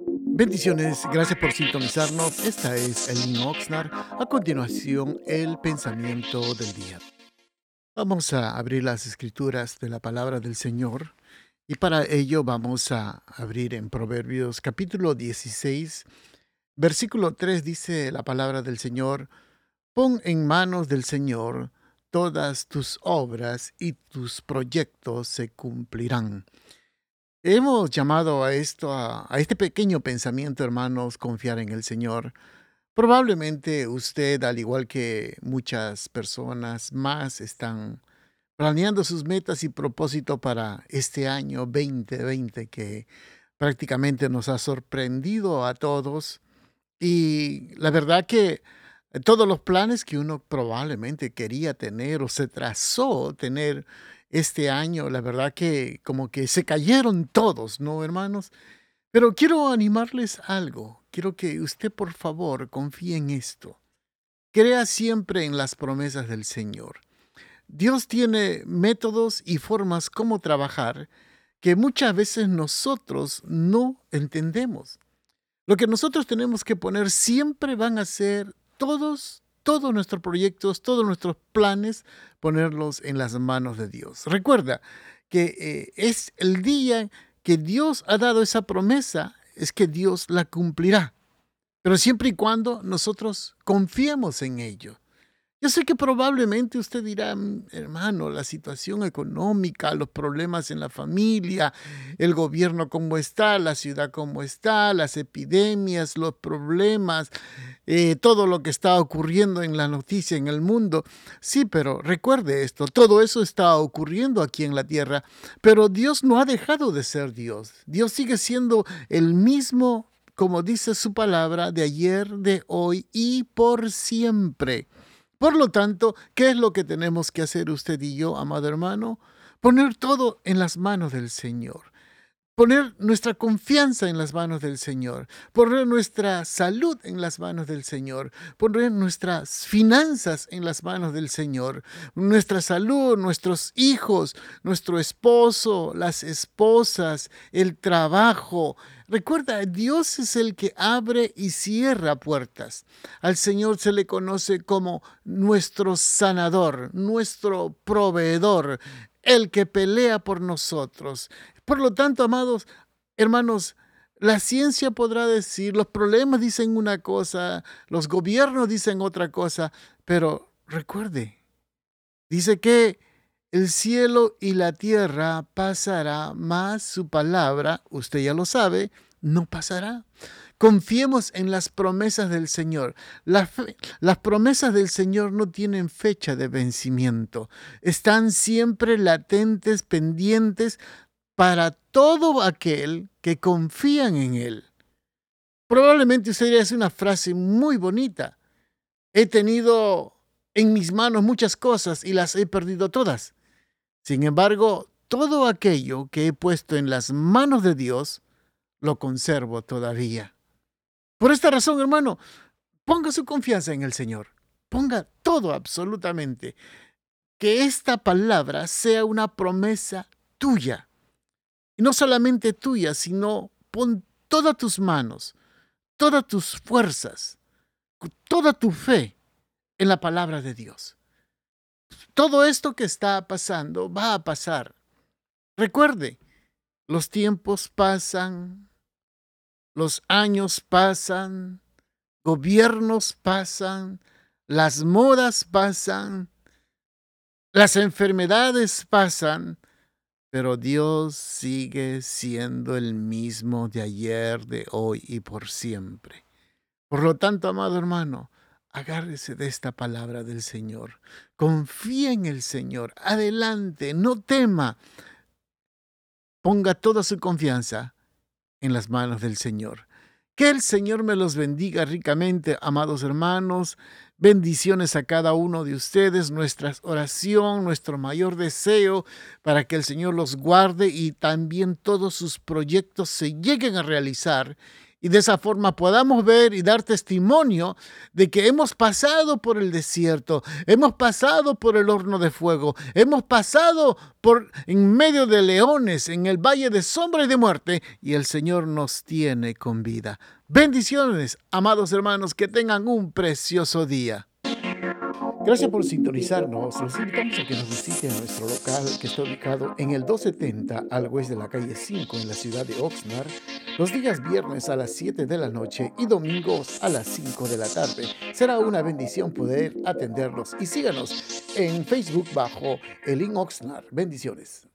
Bendiciones, gracias por sintonizarnos. Esta es Elin Oxnard. A continuación, el pensamiento del día. Vamos a abrir las escrituras de la palabra del Señor y para ello vamos a abrir en Proverbios capítulo 16, versículo 3 dice la palabra del Señor, pon en manos del Señor todas tus obras y tus proyectos se cumplirán. Hemos llamado a esto, a, este pequeño pensamiento, hermanos, confiar en el Señor. Probablemente usted, al igual que muchas personas más, están planeando sus metas y propósito para este año 2020 que prácticamente nos ha sorprendido a todos. Y la verdad que todos los planes que uno probablemente quería tener o se trazó tener este año, la verdad que como que se cayeron todos, ¿no, hermanos? Pero quiero animarles algo. Quiero que usted, por favor, confíe en esto. Crea siempre en las promesas del Señor. Dios tiene métodos y formas como trabajar que muchas veces nosotros no entendemos. Lo que nosotros tenemos que poner siempre van a ser todos todos nuestros proyectos, todos nuestros planes, ponerlos en las manos de Dios. Recuerda que eh, es el día que Dios ha dado esa promesa, es que Dios la cumplirá. Pero siempre y cuando nosotros confiemos en ello. Yo sé que probablemente usted dirá, mm, hermano, la situación económica, los problemas en la familia, el gobierno como está, la ciudad como está, las epidemias, los problemas, eh, todo lo que está ocurriendo en la noticia, en el mundo. Sí, pero recuerde esto, todo eso está ocurriendo aquí en la tierra, pero Dios no ha dejado de ser Dios. Dios sigue siendo el mismo, como dice su palabra, de ayer, de hoy y por siempre. Por lo tanto, ¿qué es lo que tenemos que hacer usted y yo, amado hermano? Poner todo en las manos del Señor. Poner nuestra confianza en las manos del Señor, poner nuestra salud en las manos del Señor, poner nuestras finanzas en las manos del Señor, nuestra salud, nuestros hijos, nuestro esposo, las esposas, el trabajo, Recuerda, Dios es el que abre y cierra puertas. Al Señor se le conoce como nuestro sanador, nuestro proveedor, el que pelea por nosotros. Por lo tanto, amados hermanos, la ciencia podrá decir, los problemas dicen una cosa, los gobiernos dicen otra cosa, pero recuerde, dice que el cielo y la tierra pasará, más su palabra, usted ya lo sabe, no pasará. Confiemos en las promesas del Señor. Las, promesas del Señor no tienen fecha de vencimiento. Están siempre latentes, pendientes para todo aquel que confían en Él. Probablemente usted es una frase muy bonita. He tenido en mis manos muchas cosas y las he perdido todas. Sin embargo, todo aquello que he puesto en las manos de Dios, lo conservo todavía. Por esta razón, hermano, ponga su confianza en el Señor. Ponga todo absolutamente. Que esta palabra sea una promesa tuya. Y no solamente tuya, sino pon todas tus manos, todas tus fuerzas, toda tu fe en la palabra de Dios todo esto que está pasando va a pasar. Recuerde, los tiempos pasan, los años pasan, gobiernos pasan, las modas pasan, las enfermedades pasan, pero Dios sigue siendo el mismo de ayer, de hoy y por siempre. Por lo tanto, amado hermano, Agárrese de esta palabra del Señor. Confía en el Señor. Adelante, no tema. Ponga toda su confianza en las manos del Señor. Que el Señor me los bendiga ricamente, amados hermanos. Bendiciones a cada uno de ustedes, nuestra oración, nuestro mayor deseo para que el Señor los guarde y también todos sus proyectos se lleguen a realizar y de esa forma podamos ver y dar testimonio de que hemos pasado por el desierto, hemos pasado por el horno de fuego, hemos pasado por en medio de leones, en el valle de sombra y de muerte, y el Señor nos tiene con vida. Bendiciones, amados hermanos, que tengan un precioso día. Gracias por sintonizarnos. Los invitamos a que nos visiten a nuestro local que está ubicado en el 270 al oeste de la calle 5 en la ciudad de Oxnard, los días viernes a las 7 de la noche y domingos a las 5 de la tarde. Será una bendición poder atenderlos y síganos en Facebook bajo Elin Oxnard. Bendiciones.